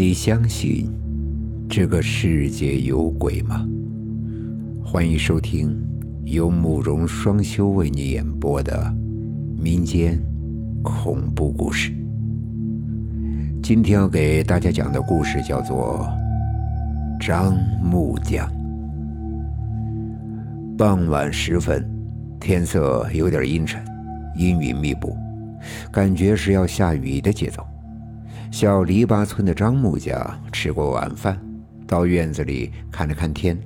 你相信这个世界有鬼吗？欢迎收听由慕容双修为你演播的民间恐怖故事。今天要给大家讲的故事叫做《张木匠》。傍晚时分，天色有点阴沉，阴云密布，感觉是要下雨的节奏。小篱笆村的张木匠吃过晚饭，到院子里看了看天，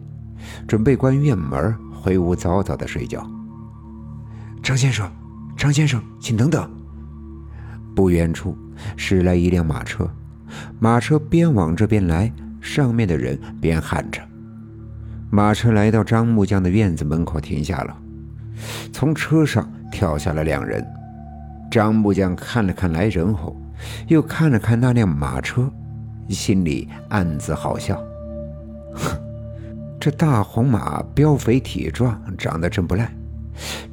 准备关院门回屋早早的睡觉。张先生，张先生，请等等。不远处驶来一辆马车，马车边往这边来，上面的人边喊着。马车来到张木匠的院子门口停下了，从车上跳下了两人。张木匠看了看来人后。又看了看那辆马车，心里暗自好笑。哼，这大红马膘肥体壮，长得真不赖。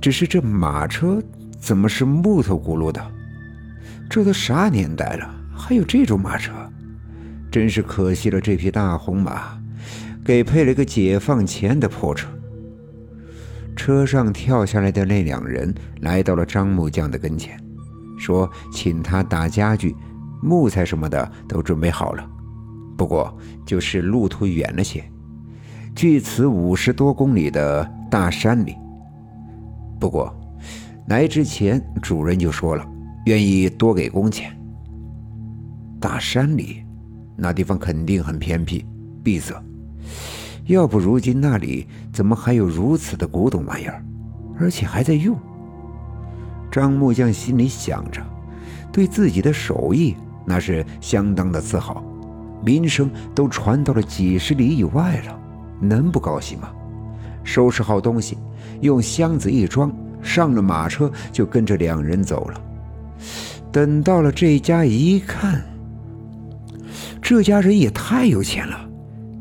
只是这马车怎么是木头轱辘的？这都啥年代了，还有这种马车？真是可惜了这匹大红马，给配了个解放前的破车。车上跳下来的那两人来到了张木匠的跟前。说请他打家具，木材什么的都准备好了，不过就是路途远了些，距此五十多公里的大山里。不过来之前主人就说了，愿意多给工钱。大山里，那地方肯定很偏僻闭塞，要不如今那里怎么还有如此的古董玩意儿，而且还在用？张木匠心里想着，对自己的手艺那是相当的自豪，名声都传到了几十里以外了，能不高兴吗？收拾好东西，用箱子一装，上了马车，就跟着两人走了。等到了这家一看，这家人也太有钱了，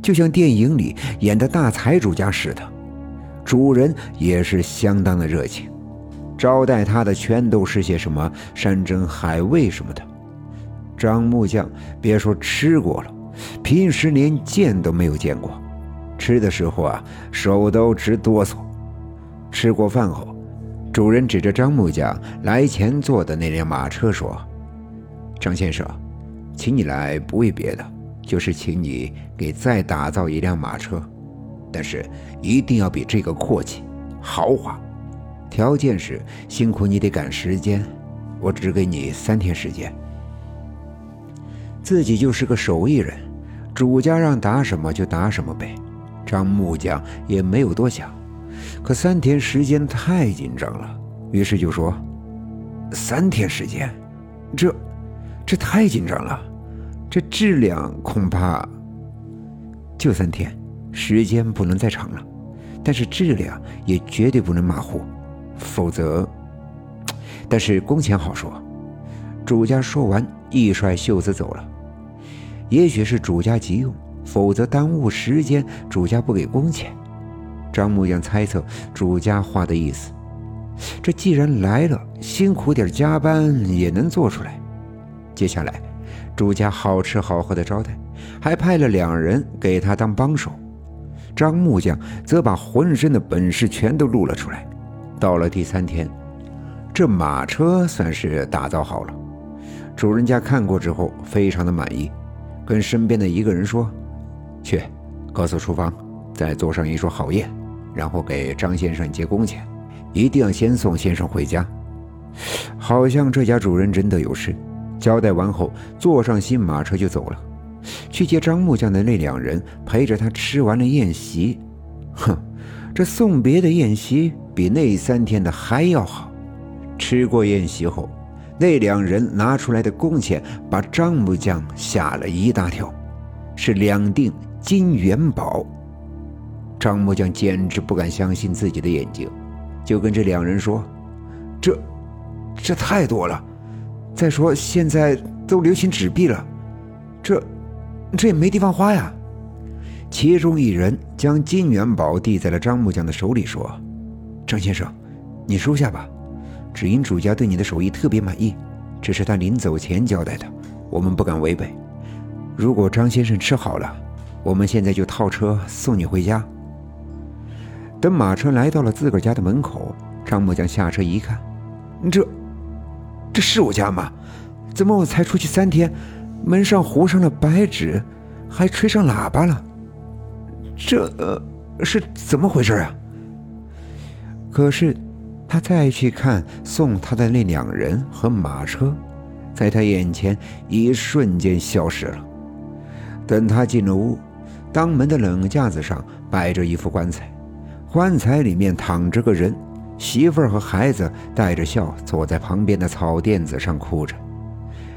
就像电影里演的大财主家似的，主人也是相当的热情。招待他的全都是些什么山珍海味什么的。张木匠别说吃过了，平时连见都没有见过。吃的时候啊，手都直哆嗦。吃过饭后，主人指着张木匠来前坐的那辆马车说：“张先生，请你来不为别的，就是请你给再打造一辆马车，但是一定要比这个阔气、豪华。”条件是辛苦你得赶时间，我只给你三天时间。自己就是个手艺人，主家让打什么就打什么呗。张木匠也没有多想，可三天时间太紧张了，于是就说：“三天时间，这这太紧张了，这质量恐怕就三天，时间不能再长了，但是质量也绝对不能马虎。”否则，但是工钱好说。主家说完，一甩袖子走了。也许是主家急用，否则耽误时间，主家不给工钱。张木匠猜测主家话的意思。这既然来了，辛苦点加班也能做出来。接下来，主家好吃好喝的招待，还派了两人给他当帮手。张木匠则把浑身的本事全都露了出来。到了第三天，这马车算是打造好了。主人家看过之后，非常的满意，跟身边的一个人说：“去，告诉厨房，再做上一桌好宴，然后给张先生结工钱，一定要先送先生回家。”好像这家主人真的有事。交代完后，坐上新马车就走了，去接张木匠的那两人陪着他吃完了宴席。哼。这送别的宴席比那三天的还要好。吃过宴席后，那两人拿出来的工钱把张木匠吓了一大跳，是两锭金元宝。张木匠简直不敢相信自己的眼睛，就跟这两人说：“这，这太多了。再说现在都流行纸币了，这，这也没地方花呀。”其中一人将金元宝递在了张木匠的手里，说：“张先生，你收下吧。只因主家对你的手艺特别满意，这是他临走前交代的，我们不敢违背。如果张先生吃好了，我们现在就套车送你回家。等马车来到了自个儿家的门口，张木匠下车一看，这，这是我家吗？怎么我才出去三天，门上糊上了白纸，还吹上喇叭了？这是怎么回事啊？可是，他再去看送他的那两人和马车，在他眼前一瞬间消失了。等他进了屋，当门的冷架子上摆着一副棺材，棺材里面躺着个人，媳妇儿和孩子带着笑坐在旁边的草垫子上哭着，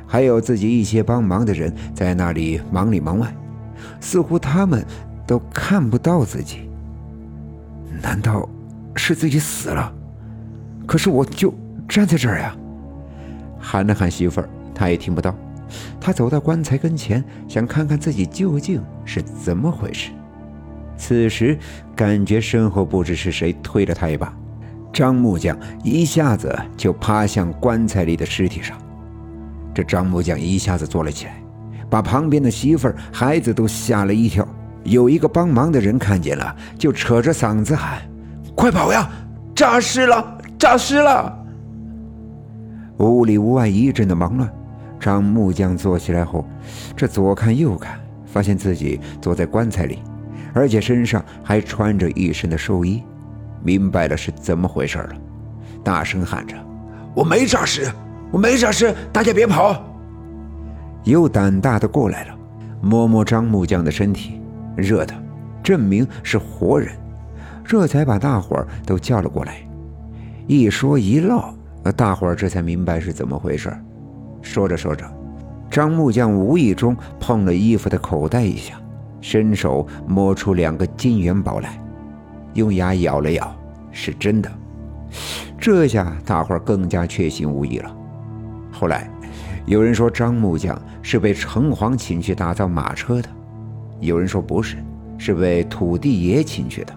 还有自己一些帮忙的人在那里忙里忙外，似乎他们都看不到自己。难道是自己死了？可是我就站在这儿呀！喊了喊媳妇儿，他也听不到。他走到棺材跟前，想看看自己究竟是怎么回事。此时，感觉身后不知是谁推了他一把，张木匠一下子就趴向棺材里的尸体上。这张木匠一下子坐了起来，把旁边的媳妇儿、孩子都吓了一跳。有一个帮忙的人看见了，就扯着嗓子喊：“快跑呀！诈尸了！诈尸了！”屋里屋外一阵的忙乱。张木匠坐起来后，这左看右看，发现自己坐在棺材里，而且身上还穿着一身的寿衣，明白了是怎么回事了，大声喊着：“我没诈尸，我没诈尸，大家别跑！”又胆大的过来了，摸摸张木匠的身体，热的，证明是活人，这才把大伙儿都叫了过来。一说一唠，大伙儿这才明白是怎么回事。说着说着，张木匠无意中碰了衣服的口袋一下，伸手摸出两个金元宝来，用牙咬了咬，是真的。这下大伙儿更加确信无疑了。后来，有人说张木匠是被城隍请去打造马车的，有人说不是，是被土地爷请去的，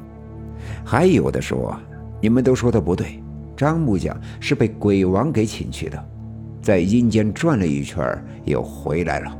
还有的说，你们都说的不对，张木匠是被鬼王给请去的。在阴间转了一圈，又回来了。